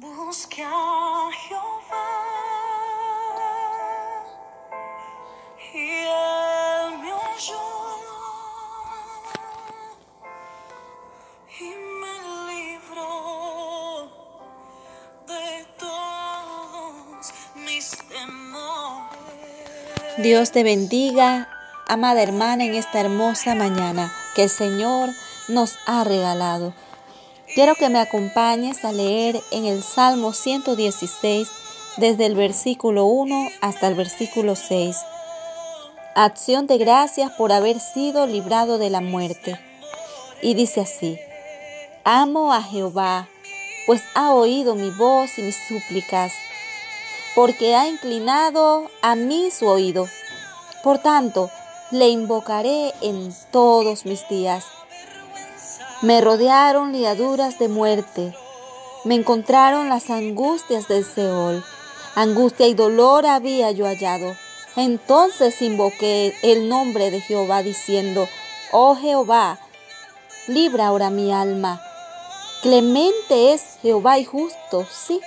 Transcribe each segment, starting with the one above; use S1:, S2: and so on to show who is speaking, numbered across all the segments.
S1: Busque a Jehová y me de todos mis temores.
S2: Dios te bendiga, amada hermana, en esta hermosa mañana que el Señor nos ha regalado. Quiero que me acompañes a leer en el Salmo 116 desde el versículo 1 hasta el versículo 6. Acción de gracias por haber sido librado de la muerte. Y dice así, amo a Jehová, pues ha oído mi voz y mis súplicas, porque ha inclinado a mí su oído. Por tanto, le invocaré en todos mis días. Me rodearon liaduras de muerte. Me encontraron las angustias del Seol. Angustia y dolor había yo hallado. Entonces invoqué el nombre de Jehová diciendo, Oh Jehová, libra ahora mi alma. Clemente es Jehová y justo, sí.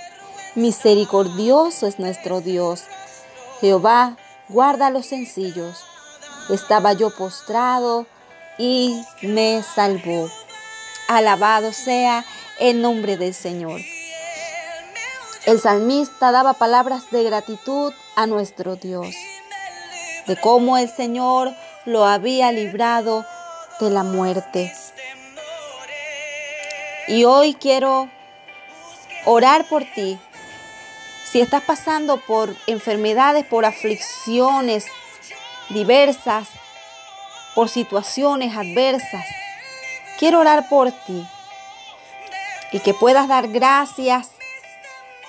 S2: Misericordioso es nuestro Dios. Jehová, guarda los sencillos. Estaba yo postrado y me salvó. Alabado sea el nombre del Señor. El salmista daba palabras de gratitud a nuestro Dios, de cómo el Señor lo había librado de la muerte. Y hoy quiero orar por ti. Si estás pasando por enfermedades, por aflicciones diversas, por situaciones adversas, quiero orar por ti y que puedas dar gracias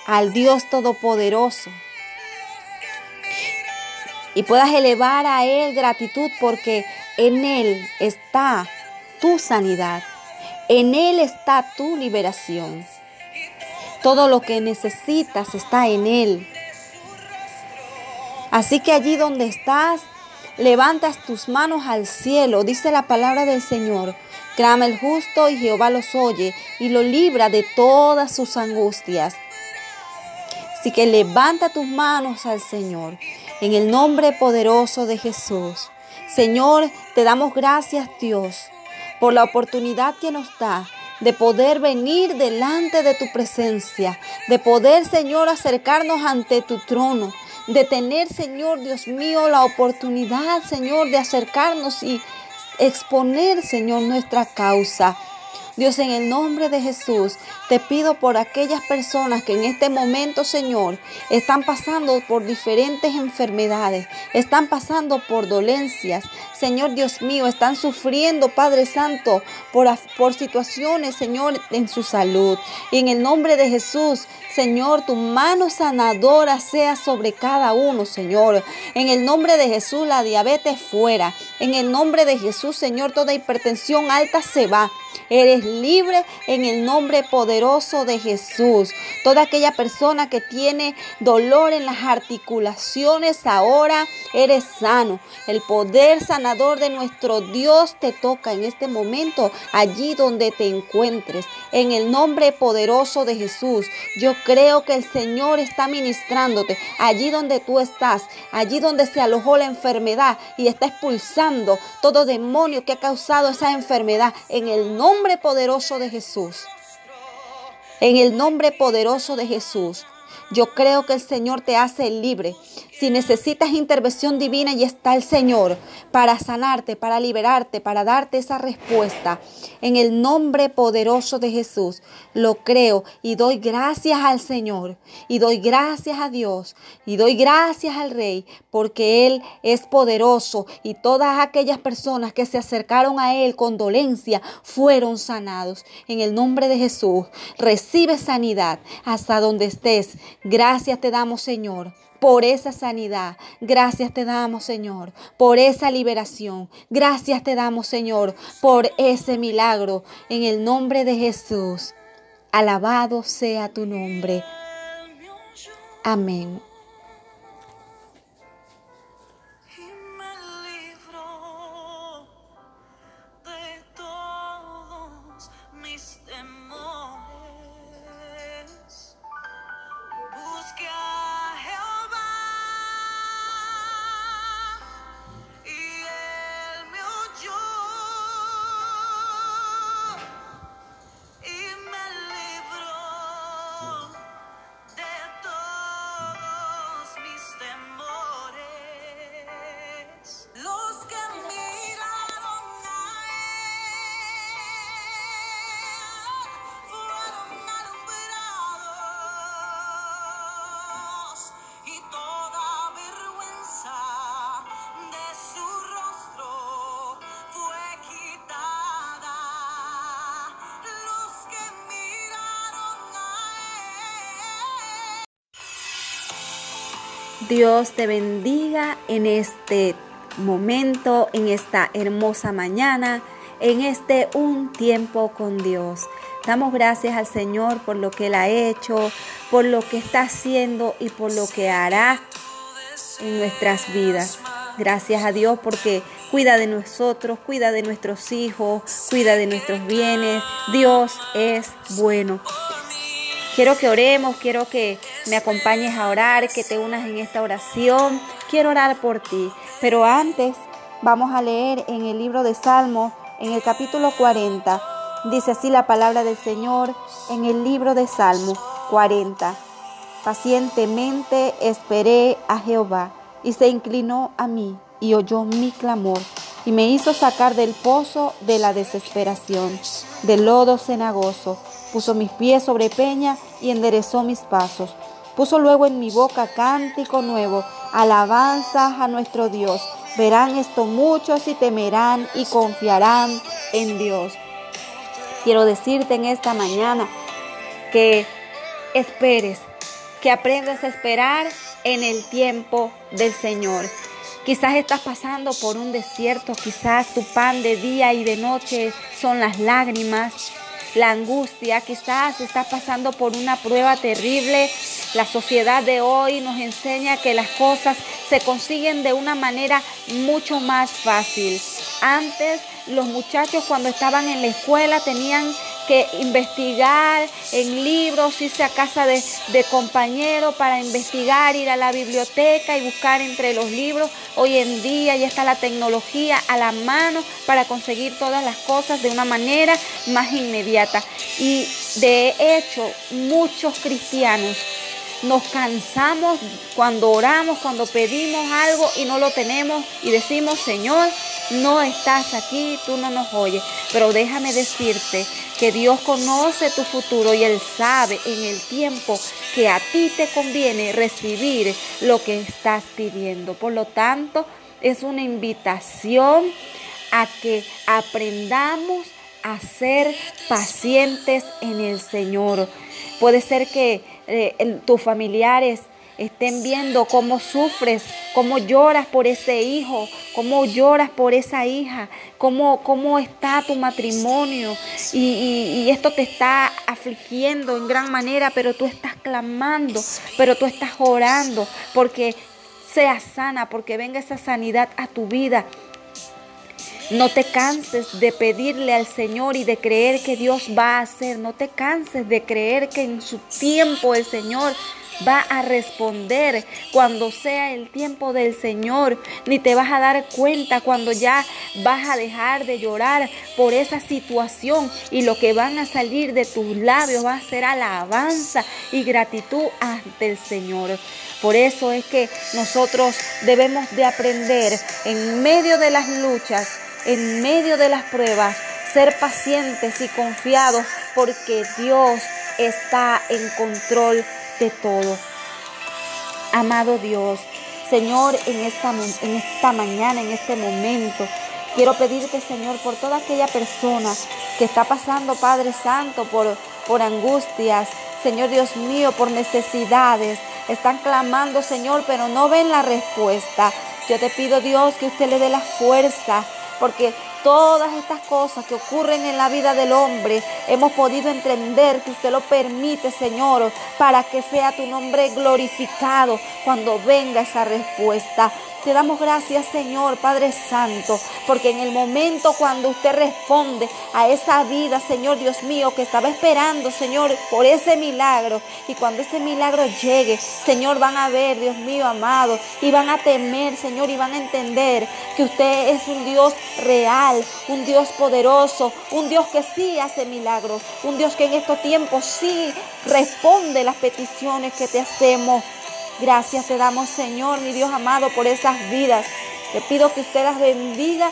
S2: al Dios Todopoderoso y puedas elevar a Él gratitud porque en Él está tu sanidad, en Él está tu liberación. Todo lo que necesitas está en Él. Así que allí donde estás, levantas tus manos al cielo, dice la palabra del Señor. Clama el justo y Jehová los oye y lo libra de todas sus angustias. Así que levanta tus manos al Señor en el nombre poderoso de Jesús. Señor, te damos gracias Dios por la oportunidad que nos da de poder venir delante de tu presencia, de poder, Señor, acercarnos ante tu trono, de tener, Señor Dios mío, la oportunidad, Señor, de acercarnos y exponer, Señor, nuestra causa. Dios, en el nombre de Jesús, te pido por aquellas personas que en este momento, Señor, están pasando por diferentes enfermedades, están pasando por dolencias. Señor Dios mío, están sufriendo, Padre Santo, por, por situaciones, Señor, en su salud. Y en el nombre de Jesús, Señor, tu mano sanadora sea sobre cada uno, Señor. En el nombre de Jesús, la diabetes fuera. En el nombre de Jesús, Señor, toda hipertensión alta se va. Eres libre en el nombre poderoso de Jesús. Toda aquella persona que tiene dolor en las articulaciones, ahora eres sano. El poder sanador de nuestro Dios te toca en este momento, allí donde te encuentres. En el nombre poderoso de Jesús, yo creo que el Señor está ministrándote allí donde tú estás, allí donde se alojó la enfermedad y está expulsando todo demonio que ha causado esa enfermedad en el nombre poderoso de Jesús. En el nombre poderoso de Jesús. Yo creo que el Señor te hace libre. Si necesitas intervención divina, y está el Señor para sanarte, para liberarte, para darte esa respuesta. En el nombre poderoso de Jesús, lo creo y doy gracias al Señor y doy gracias a Dios y doy gracias al Rey porque Él es poderoso y todas aquellas personas que se acercaron a Él con dolencia fueron sanados. En el nombre de Jesús, recibe sanidad hasta donde estés. Gracias te damos, Señor por esa sanidad. Gracias te damos, Señor, por esa liberación. Gracias te damos, Señor, por ese milagro. En el nombre de Jesús. Alabado sea tu nombre. Amén. Dios te bendiga en este momento, en esta hermosa mañana, en este un tiempo con Dios. Damos gracias al Señor por lo que Él ha hecho, por lo que está haciendo y por lo que hará en nuestras vidas. Gracias a Dios porque cuida de nosotros, cuida de nuestros hijos, cuida de nuestros bienes. Dios es bueno. Quiero que oremos, quiero que me acompañes a orar, que te unas en esta oración. Quiero orar por ti. Pero antes vamos a leer en el libro de Salmos, en el capítulo 40. Dice así la palabra del Señor en el libro de Salmos 40. Pacientemente esperé a Jehová y se inclinó a mí y oyó mi clamor y me hizo sacar del pozo de la desesperación, del lodo cenagoso puso mis pies sobre peña y enderezó mis pasos. Puso luego en mi boca cántico nuevo, alabanza a nuestro Dios. Verán esto muchos y temerán y confiarán en Dios. Quiero decirte en esta mañana que esperes, que aprendas a esperar en el tiempo del Señor. Quizás estás pasando por un desierto, quizás tu pan de día y de noche son las lágrimas, la angustia, quizás está pasando por una prueba terrible. La sociedad de hoy nos enseña que las cosas se consiguen de una manera mucho más fácil. Antes los muchachos cuando estaban en la escuela tenían que investigar en libros, irse a casa de, de para investigar, ir a la biblioteca y buscar entre los libros. Hoy en día ya está la tecnología a la mano para conseguir todas las cosas de una manera más inmediata. Y de hecho, muchos cristianos nos cansamos cuando oramos, cuando pedimos algo y no lo tenemos y decimos, Señor, no estás aquí, tú no nos oyes. Pero déjame decirte que Dios conoce tu futuro y Él sabe en el tiempo que a ti te conviene recibir lo que estás pidiendo. Por lo tanto, es una invitación a que aprendamos a ser pacientes en el Señor. Puede ser que eh, tus familiares estén viendo cómo sufres, cómo lloras por ese hijo, cómo lloras por esa hija, cómo, cómo está tu matrimonio y, y, esto te está afligiendo en gran manera, pero tú estás clamando, pero tú estás orando porque sea sana, porque venga esa sanidad a tu vida. No te canses de pedirle al Señor y de creer que Dios va a hacer. No te canses de creer que en su tiempo el Señor va a responder cuando sea el tiempo del Señor, ni te vas a dar cuenta cuando ya vas a dejar de llorar por esa situación y lo que van a salir de tus labios va a ser alabanza y gratitud ante el Señor. Por eso es que nosotros debemos de aprender en medio de las luchas, en medio de las pruebas, ser pacientes y confiados porque Dios está en control de todo. Amado Dios, Señor, en esta, en esta mañana, en este momento, quiero pedirte, Señor, por toda aquella persona que está pasando, Padre Santo, por, por angustias, Señor Dios mío, por necesidades. Están clamando, Señor, pero no ven la respuesta. Yo te pido, Dios, que usted le dé la fuerza, porque todas estas cosas que ocurren en la vida del hombre, hemos podido entender que usted lo permite, Señor, para que sea tu nombre glorificado cuando venga esa respuesta. Te damos gracias, Señor, Padre Santo, porque en el momento cuando usted responde a esa vida, Señor Dios mío, que estaba esperando, Señor, por ese milagro, y cuando ese milagro llegue, Señor, van a ver, Dios mío, amado, y van a temer, Señor, y van a entender que usted es un Dios real, un Dios poderoso, un Dios que sí hace milagros, un Dios que en estos tiempos sí responde las peticiones que te hacemos. Gracias te damos, Señor, mi Dios amado, por esas vidas. Te pido que usted las bendiga,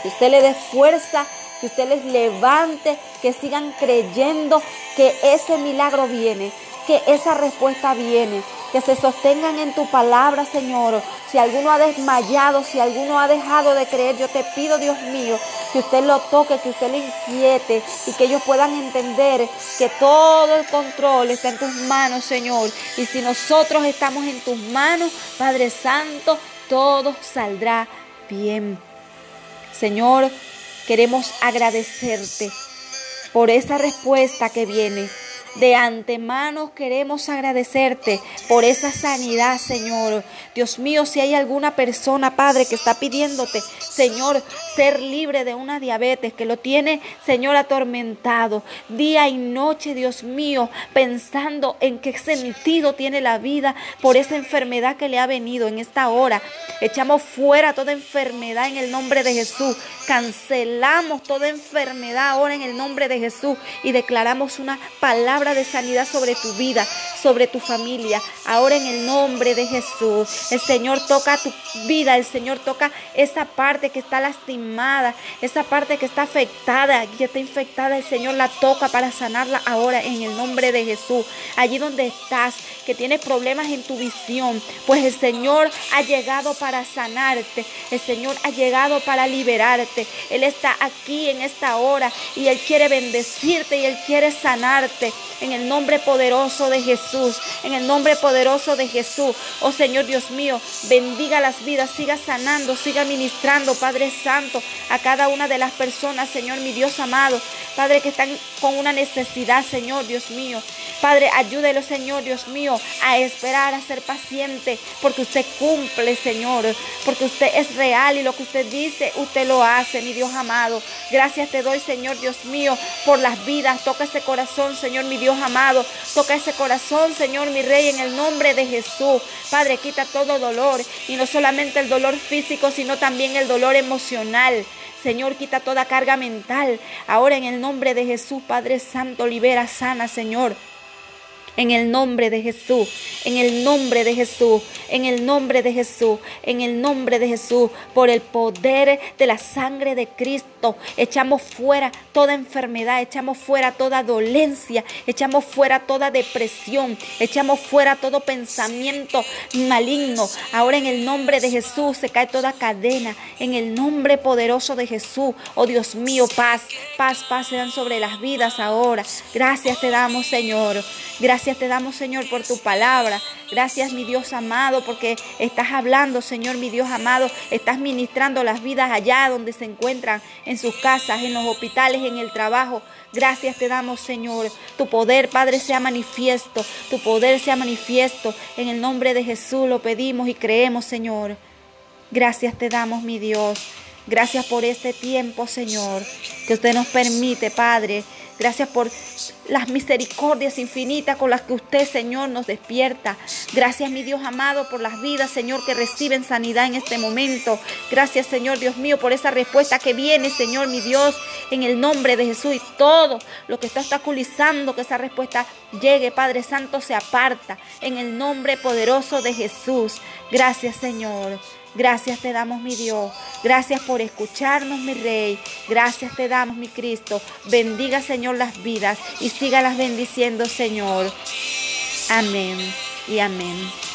S2: que usted le dé fuerza, que usted les levante, que sigan creyendo que ese milagro viene, que esa respuesta viene, que se sostengan en tu palabra, Señor. Si alguno ha desmayado, si alguno ha dejado de creer, yo te pido, Dios mío, que usted lo toque, que usted lo inquiete y que ellos puedan entender que todo el control está en tus manos, Señor. Y si nosotros estamos en tus manos, Padre Santo, todo saldrá bien. Señor, queremos agradecerte por esa respuesta que viene. De antemano queremos agradecerte por esa sanidad, Señor. Dios mío, si hay alguna persona, Padre, que está pidiéndote, Señor, ser libre de una diabetes que lo tiene, Señor, atormentado día y noche, Dios mío, pensando en qué sentido tiene la vida por esa enfermedad que le ha venido en esta hora. Echamos fuera toda enfermedad en el nombre de Jesús. Cancelamos toda enfermedad ahora en el nombre de Jesús y declaramos una palabra de sanidad sobre tu vida, sobre tu familia. Ahora en el nombre de Jesús. El Señor toca tu vida, el Señor toca esa parte que está lastimada, esa parte que está afectada, que está infectada. El Señor la toca para sanarla ahora en el nombre de Jesús. Allí donde estás, que tienes problemas en tu visión, pues el Señor ha llegado para sanarte. El Señor ha llegado para liberarte. Él está aquí en esta hora y Él quiere bendecirte y Él quiere sanarte en el nombre poderoso de Jesús, en el nombre poderoso de Jesús. Oh Señor Dios mío, bendiga las vidas, siga sanando, siga ministrando, Padre Santo, a cada una de las personas, Señor mi Dios amado, Padre que están con una necesidad, Señor Dios mío. Padre, ayúdelo, Señor Dios mío, a esperar, a ser paciente, porque usted cumple, Señor, porque usted es real y lo que usted dice, usted lo hace, mi Dios amado. Gracias te doy, Señor Dios mío, por las vidas. Toca ese corazón, Señor, mi Dios amado. Toca ese corazón, Señor, mi Rey, en el nombre de Jesús. Padre, quita todo dolor y no solamente el dolor físico, sino también el dolor emocional. Señor, quita toda carga mental. Ahora en el nombre de Jesús, Padre Santo, libera, sana, Señor. En el nombre de Jesús, en el nombre de Jesús, en el nombre de Jesús, en el nombre de Jesús, por el poder de la sangre de Cristo, echamos fuera toda enfermedad, echamos fuera toda dolencia, echamos fuera toda depresión, echamos fuera todo pensamiento maligno. Ahora en el nombre de Jesús se cae toda cadena, en el nombre poderoso de Jesús. Oh Dios mío, paz, paz, paz sean sobre las vidas ahora. Gracias te damos, Señor. Gracias te damos, Señor, por tu palabra. Gracias, mi Dios amado, porque estás hablando, Señor, mi Dios amado. Estás ministrando las vidas allá donde se encuentran, en sus casas, en los hospitales, en el trabajo. Gracias te damos, Señor. Tu poder, Padre, sea manifiesto. Tu poder sea manifiesto. En el nombre de Jesús lo pedimos y creemos, Señor. Gracias te damos, mi Dios. Gracias por este tiempo, Señor, que usted nos permite, Padre, Gracias por las misericordias infinitas con las que usted, Señor, nos despierta. Gracias, mi Dios amado, por las vidas, Señor, que reciben sanidad en este momento. Gracias, Señor, Dios mío, por esa respuesta que viene, Señor, mi Dios, en el nombre de Jesús. Y todo lo que está obstaculizando que esa respuesta llegue, Padre Santo, se aparta en el nombre poderoso de Jesús. Gracias, Señor. Gracias te damos, mi Dios. Gracias por escucharnos, mi Rey. Gracias te damos, mi Cristo. Bendiga, Señor, las vidas y sígalas bendiciendo, Señor. Amén y amén.